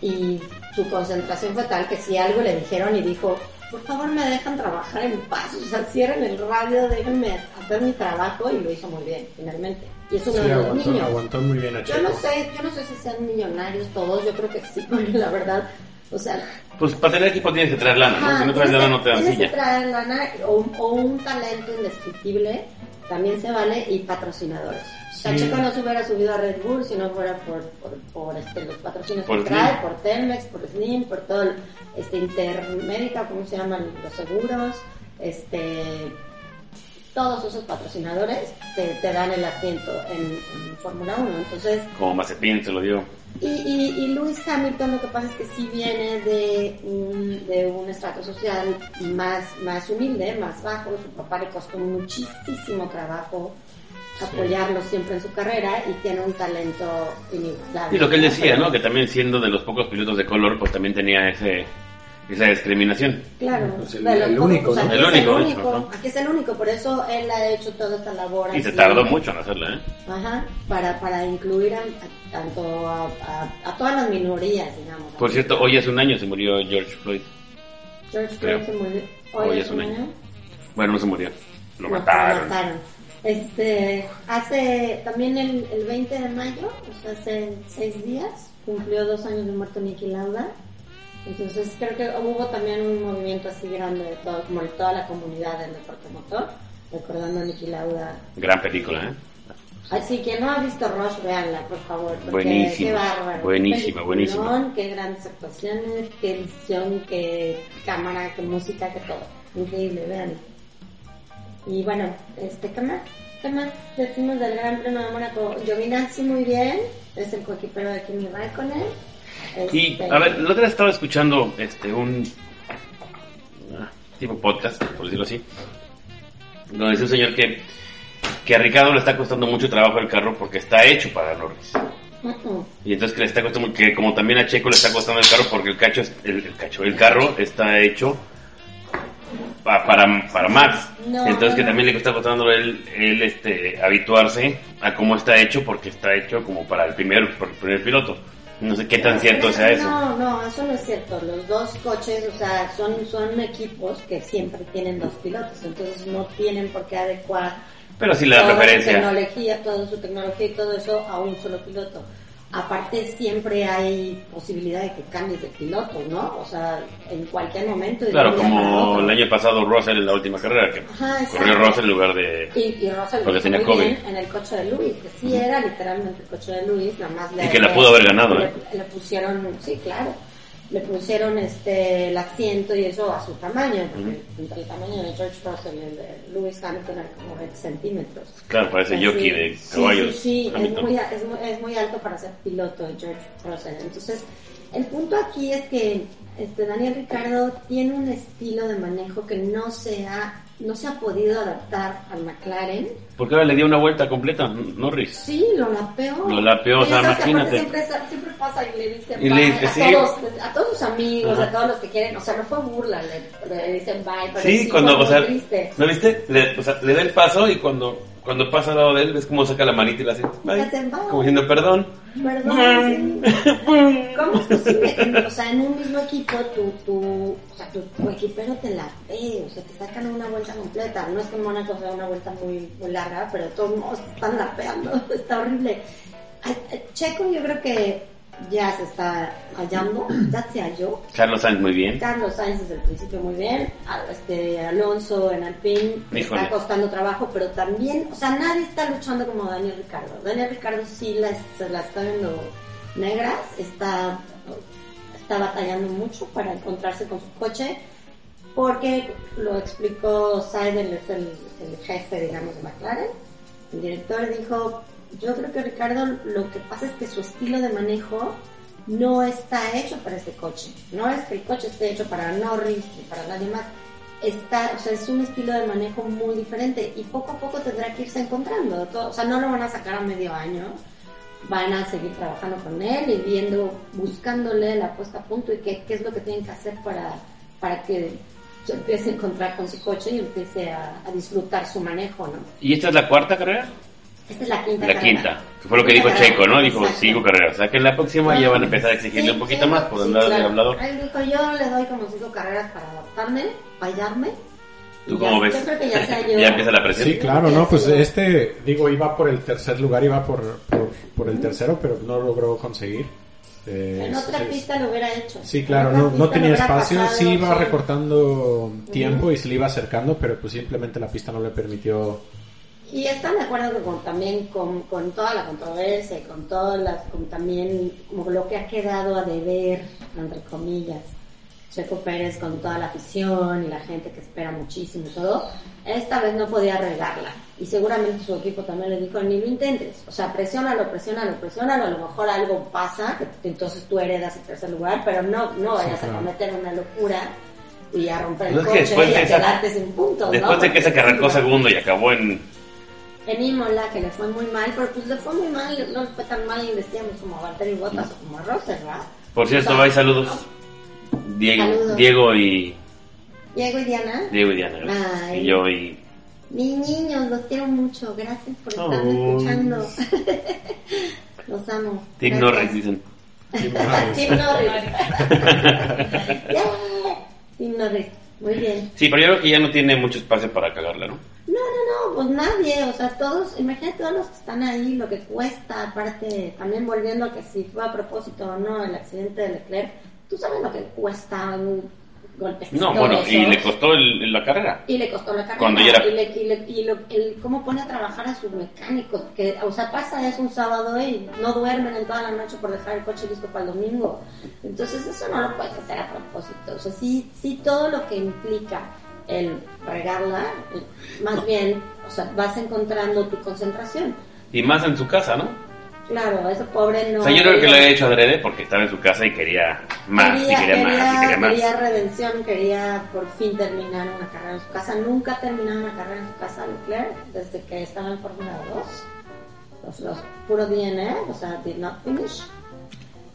Y su concentración fue tal que si algo le dijeron y dijo, por favor me dejan trabajar en paz, o sea, cierren el radio, déjenme hacer mi trabajo y lo hizo muy bien, finalmente. Y es uno Sí, de los aguantó, niños. aguantó muy bien a Yo no sé, yo no sé si sean millonarios todos, yo creo que sí, porque la verdad, o sea, Pues para tener equipo tienes que traer lana, ¿no? Si no traes lana no te dan tienes que silla. traer lana o, o un talento indescriptible, también se vale, y patrocinadores. Sea. Checo no se hubiera subido a Red Bull si no fuera por, por, por, este, los patrocinios Por que trae, por Telmex, por Slim, por todo el, este Intermédica, ¿cómo se llaman? Los seguros, este todos esos patrocinadores te, te dan el asiento en, en Fórmula 1. Entonces, Como Mazepin se lo dio. y, y, y Lewis Hamilton lo que pasa es que sí viene de un, de un estrato social más, más humilde, más bajo. Su papá le costó muchísimo trabajo apoyarlo siempre en su carrera y tiene un talento inigualable. Y lo que él decía, ¿no? Que también siendo de los pocos pilotos de color, pues también tenía ese esa discriminación. Claro, Pues el- único, ¿no? El es único, el de único, hecho, ¿no? aquí es el único, por eso él ha hecho toda esta labor. Y se tardó mucho en hacerla, ¿eh? Ajá, para, para incluir a, a- tanto a, a- a todas las minorías, digamos. Por cierto, hoy hace un año se murió George Floyd. George creo. Floyd se murió. Hoy, es un año. Bueno, no se murió. Lo No, mataron. Lo mataron. Este, hace también el, el 20 de mayo, o sea, hace seis días, cumplió dos años de muerto Nicky Lauda. Entonces creo que hubo también un movimiento así grande de todo, como de toda la comunidad del deporte motor, recordando a Nicky Lauda. Gran película, ¿eh? Así que no ha visto Rush, véanla, por favor. porque Buenísima, Qué bárbaro. buenísima. peliculón, Qué grandes actuaciones, qué edición, qué cámara, qué música, qué todo. Increíble, véanla. Y bueno, este, ¿qué más? ¿Qué más decimos del Gran Premio de Mónaco? Giovinazzi muy bien, es el coequipero de Kimi Raikkonen. Y, Este, a ver, la otra vez estaba escuchando este, un ah, tipo podcast, por decirlo así, donde dice un señor que, que a Ricardo le está costando mucho trabajo el carro porque está hecho para Norris. uh-uh. Y entonces que le está costando, que como también a Checo le está costando el carro porque el cacho, el, el cacho, el carro está hecho para, para Max. No, entonces que también le está costando él, él, este, habituarse a cómo está hecho porque está hecho como para el primer, para el primer piloto. No sé qué tan cierto sea eso. No, no, eso no es cierto. Los dos coches, o sea, son, son equipos que siempre tienen dos pilotos, entonces no tienen por qué adecuar Pero sí su preferencia. tecnología, toda su tecnología y todo eso a un solo piloto. Aparte siempre hay posibilidad de que cambies de piloto, ¿no? O sea, en cualquier momento. Claro, como el año pasado Russell en la última carrera, que Ajá, corrió Russell en lugar de... Y, y Russell Porque tenía COVID. en el coche de Luis, que sí era literalmente el coche de Luis, nada más le Y que la pudo haber ganado, le, ¿eh? le pusieron, sí, claro, le pusieron este el asiento y eso a su tamaño, porque entre el tamaño de George Russell y el de Lewis Hamilton era como 20 centímetros. Claro, parece Así, jockey de caballos. Sí, sí, es Hamilton. muy, es, muy, es muy alto para ser piloto de George Russell. Entonces, el punto aquí es que este Daniel Ricardo tiene un estilo de manejo que no se ha, no se ha podido adaptar al McLaren. Porque ahora le dio una vuelta completa Norris. Sí, lo lapeó. Lo lapeó, o sea, imagínate. Siempre, siempre pasa y le dicen Y bye le a, sí. todos, a todos sus amigos, Ajá. a todos los que quieren. O sea, no fue burla, le, le dicen bye. Pero Sí, cuando, o sea. ¿no viste? Le, o sea, le da el paso y cuando, cuando pasa al lado de él, ves cómo saca la manita y la hace, bye. Como diciendo perdón. Perdón, sí. ¿Cómo es posible o sea, en un mismo equipo tu, tu, o sea, tu, tu equipero te la ve, o sea, te sacan una vuelta completa? No es que Mónaco sea una vuelta muy, muy larga, pero todos modos están lapeando, está horrible. Ay, ay, Checo yo creo que ya se está hallando, ya se halló. Carlos Sainz muy bien. Carlos Sainz desde el principio muy bien, este Alonso en Alpine le Híjole. está costando trabajo, pero también, o sea, nadie está luchando como Daniel Ricardo. Daniel Ricardo sí la, se la está viendo negras, está, está batallando mucho para encontrarse con su coche, porque lo explicó Seidel, es el, el jefe, digamos, de McLaren. El director dijo, yo creo que Ricardo lo que pasa es que su estilo de manejo no está hecho para este coche. No es que el coche esté hecho para Norris ni para nadie más. Está, o sea, es un estilo de manejo muy diferente y poco a poco tendrá que irse encontrando. Todo- o sea, no lo van a sacar a medio año. Van a seguir trabajando con él y viendo, buscándole la puesta a punto y qué, qué es lo que tienen que hacer para, para que se empiece a encontrar con su coche y empiece a, a disfrutar su manejo, ¿no? ¿Y esta es la cuarta carrera? Esta es la quinta La carrera. quinta. Que fue lo que dijo Quinta Checo, ¿no? carrera, Dijo exacto. cinco carreras. O sea que en la próxima ya van a empezar a exigirle Sí, un poquito sí, más por sí, andar de claro. hablador. Él dijo, yo le doy como cinco carreras para adaptarme, fallarme. ¿Tú cómo ves? Yo creo que ya se halló. ya empieza la presión. Sí, claro, no, pues este, digo, iba por el tercer lugar, iba por, por, por el tercero, pero no logró conseguir. Eh, En otra sí, pista lo hubiera hecho. Sí, claro, no, no tenía espacio, pasado, sí iba sí. recortando tiempo y se le iba acercando, pero pues simplemente la pista no le permitió. Y están de acuerdo que con, también con, con toda la controversia y con todas las, con también como lo que ha quedado a deber, entre comillas, Checo Pérez con toda la afición y la gente que espera muchísimo y todo, esta vez no podía regarla. Y seguramente su equipo también le dijo, ni lo intentes. O sea, presiónalo, presiónalo, presiónalo, a lo mejor algo pasa, entonces tú heredas el tercer lugar, pero no, no vayas claro. a cometer una locura y a romper el No, es que coche y a esa- quedarte sin puntos, Después ¿no? de que se sí, segundo y acabó en... en Imola, que le fue muy mal, pero pues le fue muy mal, no le fue tan mal y vestíamos como a Valtteri Bottas o como a Russell, ¿verdad? Por cierto, hay saludos. Diego, Saludos. Diego y... Diego y Diana, Diego y Diana. gracias. Ay. Y yo y... mis niños, los quiero mucho, gracias por estarme Oh. escuchando. los amo. Tim. Norris, dicen. Tim Norris. Tim Norris, muy bien. Sí, pero yo creo que ya no tiene mucho espacio para cagarla, ¿no? No, no, no, pues nadie, o sea, todos, imagínate todos los que están ahí, lo que cuesta, aparte, también volviendo a que si fue a propósito o no el accidente de Leclerc, tú sabes lo que cuesta un- golpes. No, bueno, y le costó el- la carrera. Y le costó la carrera. Cuando ya era- Y, le, y, le- y lo- el, cómo pone a trabajar a sus mecánicos. Que, o sea, pasa eso un sábado y no duermen en toda la noche por dejar el coche listo para el domingo. Entonces, eso no lo puedes hacer a propósito. O sea, sí, sí todo lo que implica el regarla, más bien, o sea, vas encontrando tu concentración. Y más en su casa, ¿no? Claro, ese pobre no. o sea, yo creo que lo quería- había hecho adrede porque estaba en su casa y quería más, quería, y quería, más, y quería- quería más. quería redención, quería por fin terminar una carrera en su casa. Nunca ha terminado una carrera en su casa Leclerc desde que estaba en Fórmula 2. Los, los puro DNS, o sea, did not finish.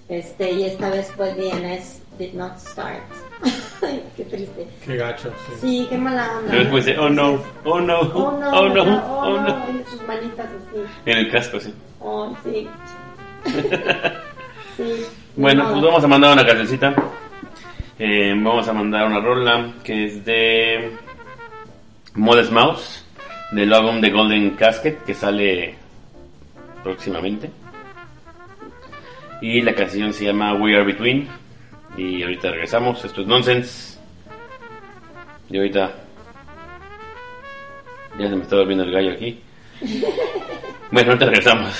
Este, y esta vez pues DNS did not start. Qué triste. Qué gacho. sí. Sí, qué mala onda. Pero después de, oh no, oh no, Oh no, oh no, oh, oh no. y sus manitas así. En el casco, sí. Oh, sí. sí. Bueno, No. pues vamos a mandar una cancioncita. Eh, vamos a mandar una rola que es de Modest Mouse, del álbum de Golden Casket, que sale próximamente. Y la canción se llama We Are Between. Y ahorita regresamos. Esto es Nonsense. Y ahorita. Ya se me está volviendo el gallo aquí. Bueno, ahorita regresamos.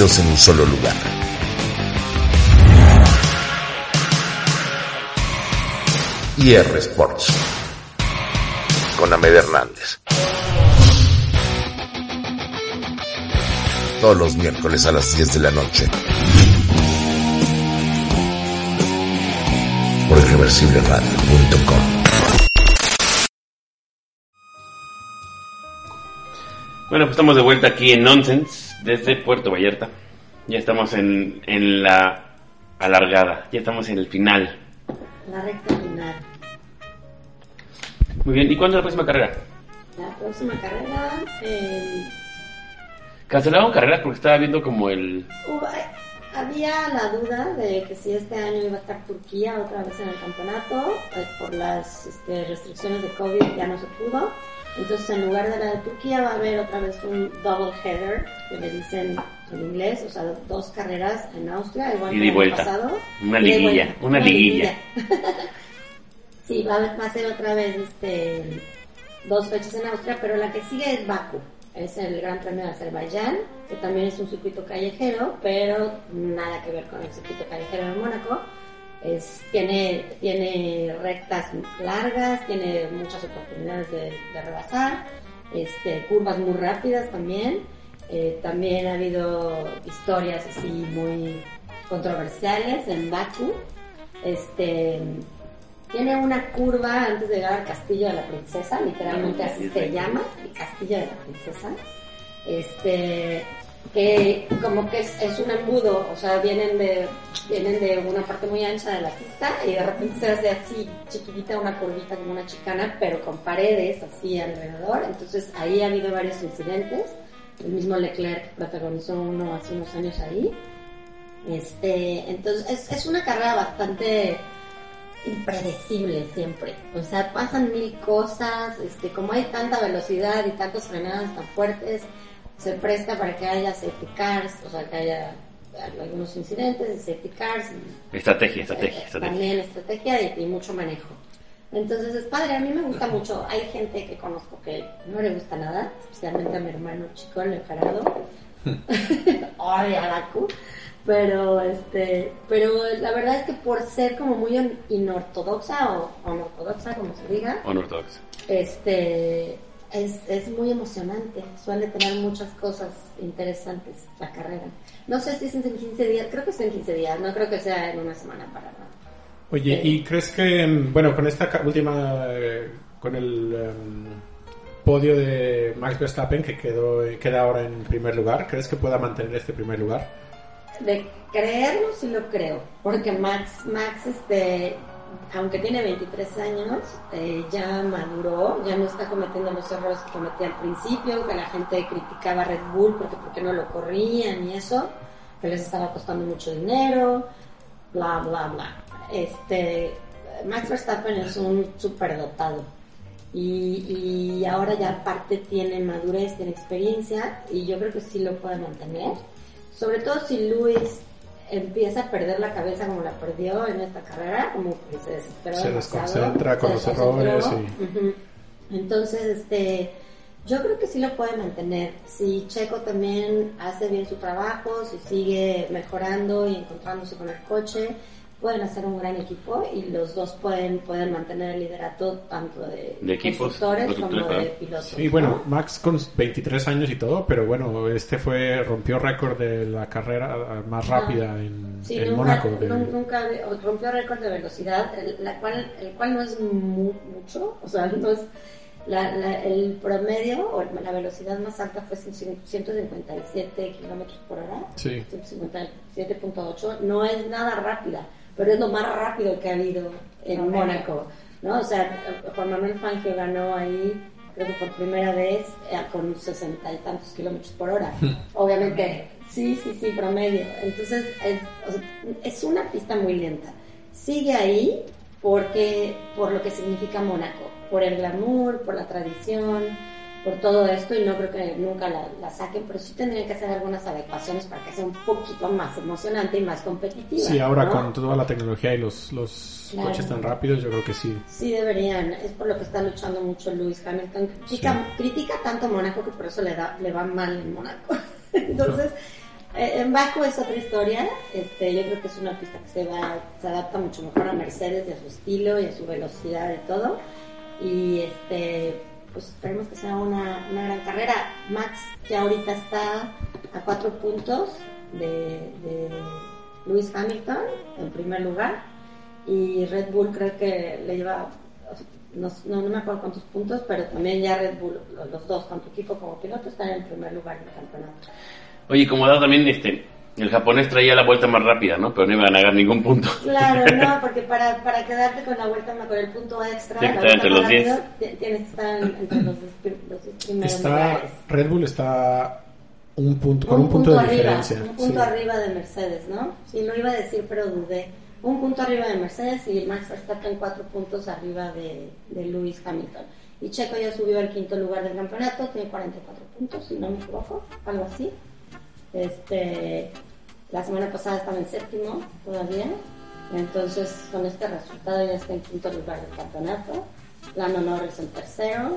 En un solo lugar. IR Sports con Ahmed Hernández. Todos los miércoles a las 10 de la noche. por irreversibleradio.com. Bueno, pues estamos de vuelta aquí en Nonsense desde Puerto Vallarta. Ya estamos en, en la alargada, ya estamos en el final. La recta final. Muy bien, ¿y cuándo es la próxima carrera? La próxima carrera. eh, Cancelaron carreras porque estaba viendo como el... hubo- eh, había la duda de que si este año iba a estar Turquía otra vez en el campeonato. eh, por las este, restricciones de COVID ya no se pudo. Entonces, en lugar de la de Turquía, va a haber otra vez un double header, que le dicen en inglés, o sea, dos carreras en Austria, igual y año vuelta. pasado. Una liguilla, vuelta, una liguilla. Sí, va, a- va a ser otra vez este, dos fechas en Austria, pero la que sigue es Baku. Es el Gran Premio de Azerbaiyán, que también es un circuito callejero, pero nada que ver con el circuito callejero de Mónaco. Es, tiene, tiene rectas largas, tiene muchas oportunidades de, de rebasar, este, curvas muy rápidas también. Eh, también ha habido historias así muy controversiales en Baku. Este, tiene una curva antes de llegar al Castillo de la Princesa, literalmente así se llama, el Castillo de la Princesa. Este, que como que es, un embudo, o sea, vienen de, vienen de una parte muy ancha de la pista y de repente se hace así chiquitita una curvita como una chicana, pero con paredes así alrededor. Entonces ahí ha habido varios incidentes. El mismo Leclerc protagonizó uno hace unos años ahí. Este, entonces es, es una carrera bastante impredecible siempre. O sea, pasan mil cosas, este, como hay tanta velocidad y tantas frenadas tan fuertes, se presta para que haya safety cars, o sea, que haya algunos incidentes de safety cars, Estrategia, estrategia, estrategia. también estrategia y, y mucho manejo. Entonces es padre, a mí me gusta mucho. Hay gente que conozco que no le gusta nada, especialmente a mi hermano chico, el Gerardo. Odia a Baku. Pero, este, pero la verdad es que por ser como muy in- inortodoxa o ortodoxa, como se diga, Unorthodox. este, es, es muy emocionante. Suele tener muchas cosas interesantes la carrera. No sé si es en 15 días, creo que es en 15 días, no creo que sea en una semana para nada. Oye, ¿y crees que, mm, bueno, con esta última, eh, con el em, podio de Max Verstappen que quedó, queda ahora en primer lugar, ¿crees que pueda mantener este primer lugar? De creerlo, sí lo creo. Porque Max, Max este, aunque tiene 23 años, eh, ya maduró, ya no está cometiendo los errores que cometía al principio, que la gente criticaba a Red Bull porque, porque no lo corrían y eso, que les estaba costando mucho dinero, bla, bla, bla. Este, Max Verstappen es un superdotado. Y, y ahora ya aparte tiene madurez, tiene experiencia y yo creo que sí lo puede mantener. Sobre todo si Luis empieza a perder la cabeza como la perdió en esta carrera, como que se desesperó Se desconcentra con los errores y-. Entonces, este, yo creo que sí lo puede mantener. Si Checo también hace bien su trabajo, si sigue mejorando y encontrándose con el coche, pueden hacer un gran equipo y los dos pueden, pueden mantener el liderato tanto de, De equipos, constructores constructores, como de pilotos. Sí, bueno, ¿no? Max con 23 años y todo, pero bueno, este fue, rompió récord de la carrera ah, más rápida en, Sí, en nunca, Mónaco. de- nun- nunca rompió récord de velocidad, el, la cual, el cual no es mu- mucho, o sea, no es la, la- el promedio o la velocidad más alta fue 157 kilómetros por hora, Sí. 157.8, no es nada rápida, pero es lo más rápido que ha habido en Mónaco, ¿no? O sea, Juan Manuel Fangio ganó ahí, creo que por primera vez, eh, con sesenta y tantos kilómetros por hora. Obviamente Sí, sí, sí, promedio. Entonces, es, o sea, es una pista muy lenta. Sigue ahí porque por lo que significa Mónaco, por el glamour, por la tradición, por todo esto, y no creo que nunca la, la saquen, pero sí tendrían que hacer algunas adecuaciones para que sea un poquito más emocionante y más competitiva. Sí, ahora ¿no? con toda la tecnología y los, los Claro. coches tan rápidos, yo creo que sí. Sí, deberían. Es por lo que está luchando mucho Lewis Hamilton. Critica, critica tanto a Mónaco que por eso le, da, le va mal en Mónaco. Entonces, eh, en Baku es otra historia. Este, yo creo que es una pista que se, va, se adapta mucho mejor a Mercedes y a su estilo y a su velocidad y todo. Y este, pues esperemos que sea una, una gran carrera. Max ya ahorita está a cuatro puntos de, Lewis Hamilton en primer lugar y Red Bull creo que le lleva no, no, me acuerdo cuántos puntos pero también ya Red Bull los, los dos tanto equipo como piloto están en el primer lugar del campeonato Oye, como dado también, este, el japonés traía la vuelta más rápida, ¿no? Pero no iban a ganar ningún punto. claro no porque para, para quedarte con la vuelta con el punto extra la vuelta entre los más rápido, ti- tienes que estar en- entre los, los primeros Está, lugares Red Bull está un punto, con un, punto, de arriba, diferencia. Un punto sí. arriba de Mercedes, ¿no? Sí, lo iba a decir, pero dudé. Un punto arriba de Mercedes y Max Verstappen cuatro puntos arriba de, de Lewis Hamilton. Y Checo ya subió al quinto lugar del campeonato, tiene 44 puntos, si no me equivoco, algo así. Este, la semana pasada estaba en séptimo todavía, entonces con este resultado ya está en quinto lugar del campeonato. Lando Norris en tercero,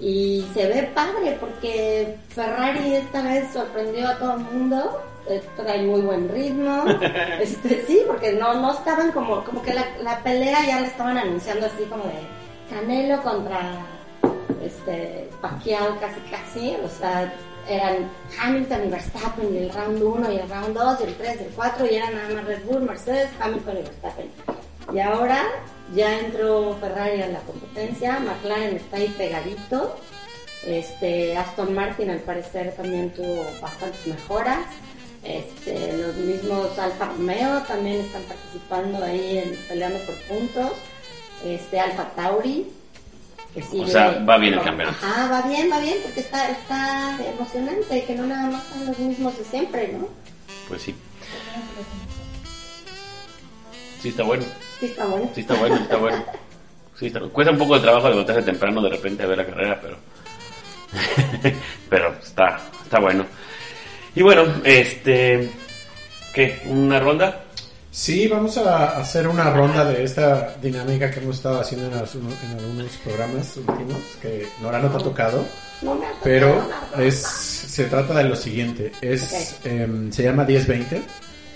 y se ve padre porque Ferrari esta vez sorprendió a todo el mundo, eh, trae muy buen ritmo, este sí, porque no, no estaban como, como que la, la pelea ya la estaban anunciando así como de Canelo contra este Pacquiao casi casi, o sea, eran Hamilton y Verstappen el round 1 y el round 2 y el 3 y el 4 y eran nada más Red Bull, Mercedes, Hamilton y Verstappen. Y ahora ya entró Ferrari a la competencia, McLaren está ahí pegadito, este, Aston Martin al parecer también tuvo bastantes mejoras, este, los mismos Alfa Romeo también están participando ahí en, peleando por puntos, este, Alfa Tauri, O sea, va bien el campeonato. Ajá, va bien, va bien, porque está, está emocionante, que no nada más son los mismos de siempre, ¿no? Pues sí. Sí, está bueno. Sí, está bueno. Sí, está bueno, está bueno. Sí, está- Cuesta un poco de trabajo levantarse temprano de repente a ver la carrera, pero. pero está, está bueno. Y bueno, este. ¿Qué? ¿Una ronda? Sí, vamos a hacer una ronda de esta dinámica que hemos estado haciendo en, los- en algunos programas últimos, que Nora no te ha tocado, No me ha pero nada. es, se trata de lo siguiente, es, em, se llama 10-20,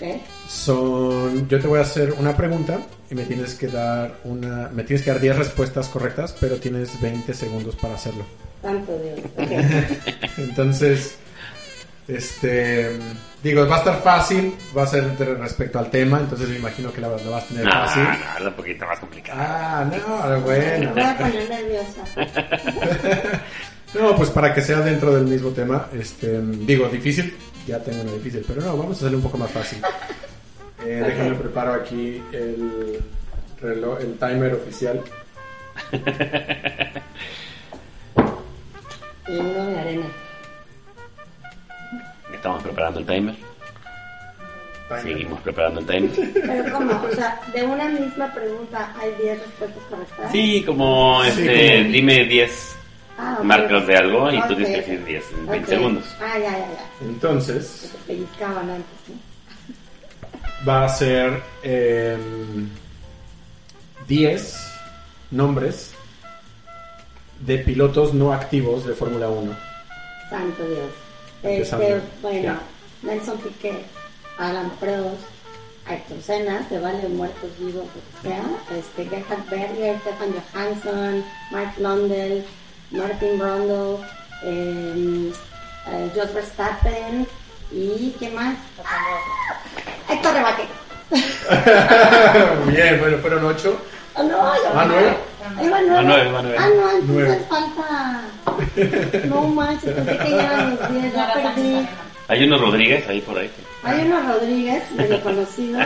Ok. son, yo te voy a hacer una pregunta y me tienes que dar una, me tienes que dar 10 respuestas correctas, pero tienes 20 segundos para hacerlo. Santo Dios. Entonces, este, digo, va a estar fácil, va a ser respecto al tema, entonces me imagino que la, la vas a tener No, fácil. no, es un poquito más complicado. Ah, no, Me bueno. voy a poner nerviosa. No, pues para que sea dentro del mismo tema, este, digo, difícil, ya tengo una difícil, pero no, vamos a hacerle un poco más fácil. Eh, déjame preparo aquí el reloj, el timer oficial. Y uno de arena. Estamos preparando el timer. Seguimos preparando el timer. Pero ¿cómo? O sea, de una misma pregunta hay 10 respuestas correctas. Sí, como Sí, este, como- dime 10 Ah, ok. marcas de algo y tú Ok. tienes que decir 10 en 20 Ok. segundos. Ah, ya, ya, ya. Entonces, pellizcaban antes, ¿no? va a ser em, 10 nombres de pilotos no activos de Fórmula 1. Santo Dios. Este, bueno, Ya. Nelson Piquet, Alan Prost, Ayrton Senna, se vale muertos vivos, lo que sea. Este, Gerhard Berger, Stefan Johansson, Mark Lundell, Martin Brundle, eh, eh, Jos Verstappen y ¿qué más? Héctor Rebaque. Bien, bueno, fueron 8. Oh, no, ya Ah, Ah, nueve. nueve, va nueve. Ah, no, entonces Nueve. falta. No manches, pensé que ya eran los 10, ya perdí. Hay unos Rodríguez ahí por ahí. Hay unos Rodríguez, medio conocidos.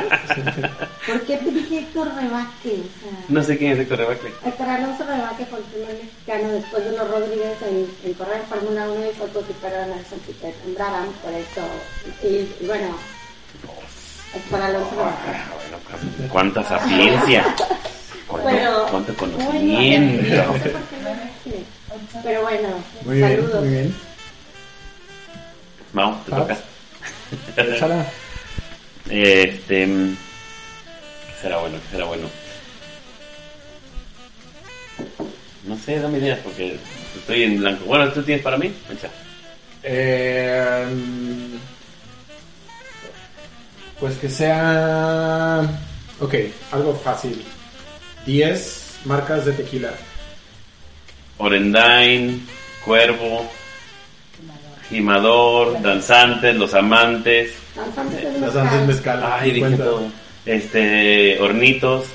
¿Por qué te dije Héctor Rebaque? O sea, No sé quién es Héctor Rebacle. Héctor Alonso Rebaque fue el primer mexicano después de los Rodríguez en, en correr Fórmula 1 y fue coequipero de Nelson Piquet en Brabham, por eso. Y, y bueno, Héctor Alonso Rebaque. Bueno, cuánta sapiencia. Cuánto, Pero, cuánto conocimiento. bien. No sé Pero bueno, Muy bien, saludos. muy bien. Vamos, te toca. Échala. Este. mm, ¿Qué será bueno? ¿Qué será bueno? No sé, dame ideas porque estoy en blanco. Bueno, ¿tú tienes para mí? Echa. Eh, pues que sea. Ok, algo fácil. 10 marcas de tequila. Orendain, Cuervo, Gimador, Danzantes, Los Amantes. Danzantes mezcal. Ay, dije todo. Este, Hornitos,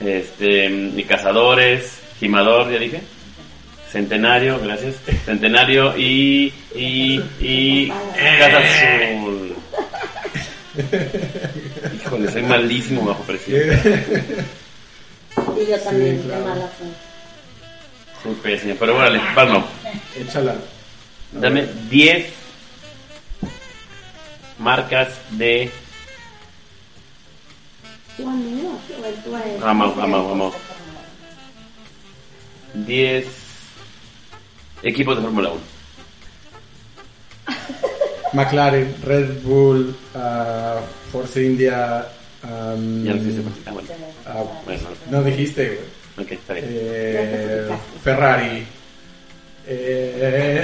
este, y Cazadores, Gimador, ya dije. Centenario, gracias. Centenario y, y, y Casa Azul. Híjole, soy malísimo bajo presión. Y yo también, Sí, claro. mala. Soy pésimo, pero órale, vamos. Échala. Dame 10 marcas de. Vamos, vamos, vamos. 10 equipos de Fórmula 1. McLaren, Red Bull, ah, Force India. um, Ya lo hiciste. Ah, bueno. ah, Bueno, no dijiste, güey. Ok, está bien. Eh, Ferrari. Eh,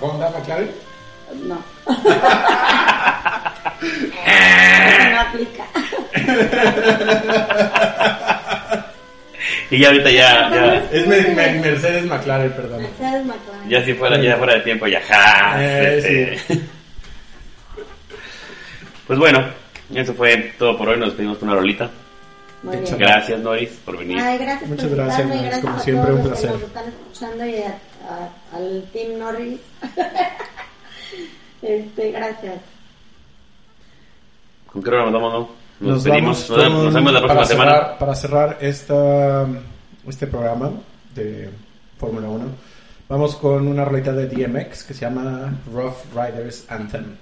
Honda, McLaren. No. no aplica. Y ya ahorita ya, ya, Es me- me- Mercedes McLaren, perdón. Mercedes McLaren. ya si fuera, ya fuera de tiempo, ya, ja, Eh, este. Pues bueno, eso fue todo por hoy. Nos despedimos con una rolita. Muy bien. Gracias, Noris, por venir. Ay, gracias Muchas por gracias, Norris, gracias como siempre, un los que placer. nos están escuchando y a- a- al Team Norris. este, gracias. ¿Con qué hora nos vamos, no? Nos, Nos vamos Nos, con- nos vemos la próxima para semana. cerrar- para cerrar esta, este programa de Fórmula 1, vamos con una rolita de DMX que se llama Rough Riders Anthem.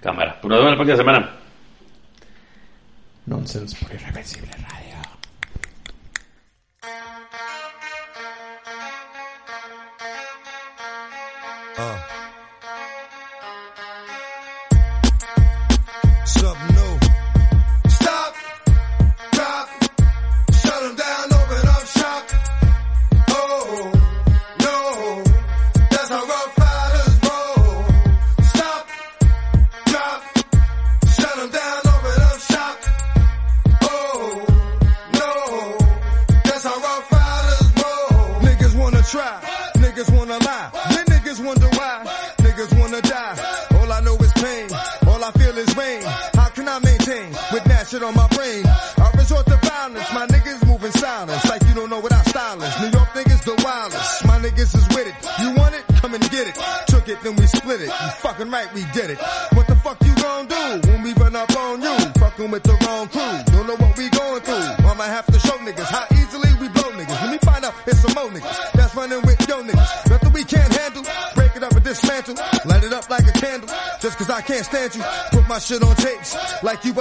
Cámara. Pues nos vemos la próxima semana. Nonsense por Irreversible Radio. Something new. Stop,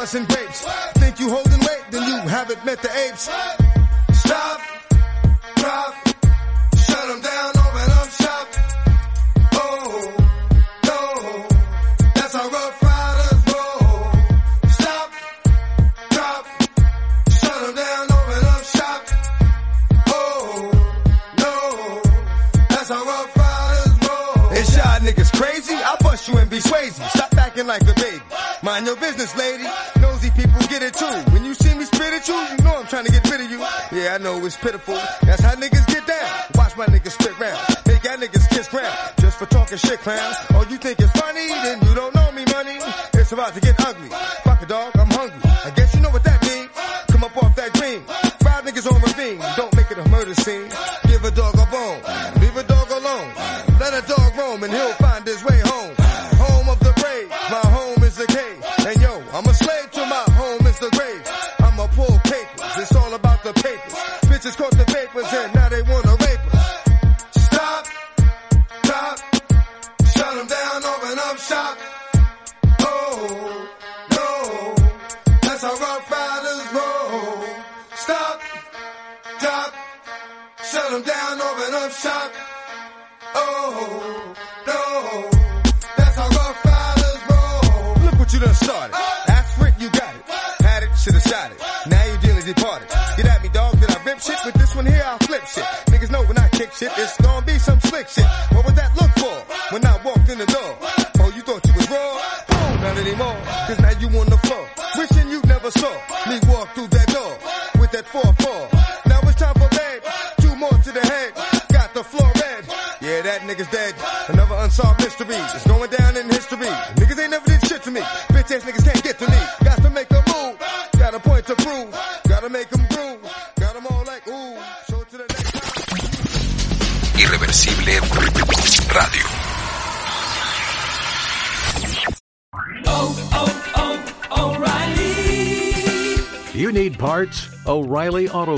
busting grapes. Green. Five niggas on ravine. Don't make it a murder scene.